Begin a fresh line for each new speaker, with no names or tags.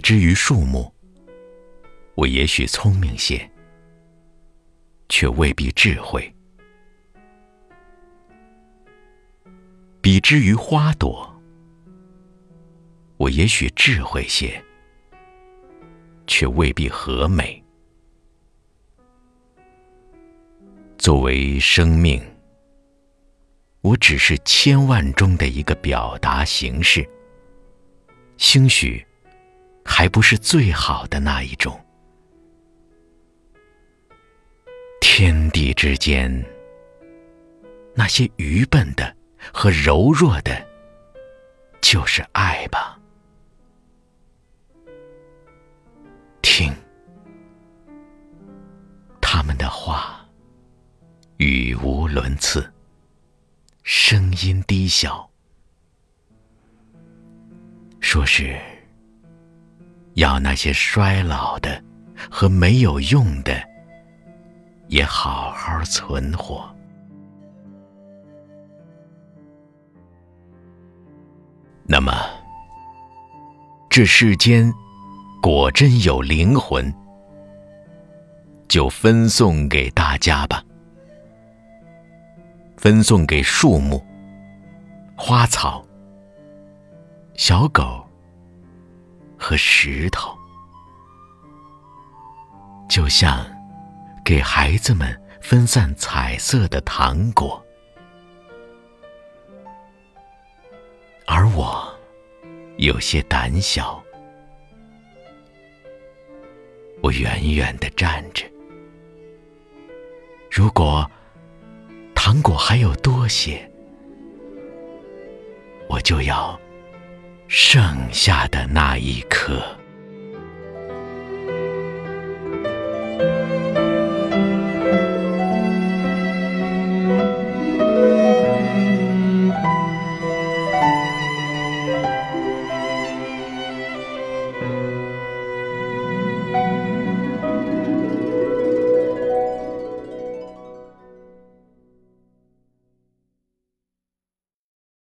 之于树木，我也许聪明些，却未必智慧；比之于花朵，我也许智慧些，却未必和美。作为生命，我只是千万中的一个表达形式，兴许还不是最好的那一种。天地之间，那些愚笨的和柔弱的，就是爱吧。听他们的话。语无伦次，声音低小，说是要那些衰老的和没有用的也好好存活。那么，这世间果真有灵魂，就分送给大家吧。分送给树木、花草、小狗和石头，就像给孩子们分散彩色的糖果。而我有些胆小，我远远的站着。如果。糖果还有多些，我就要剩下的那一颗。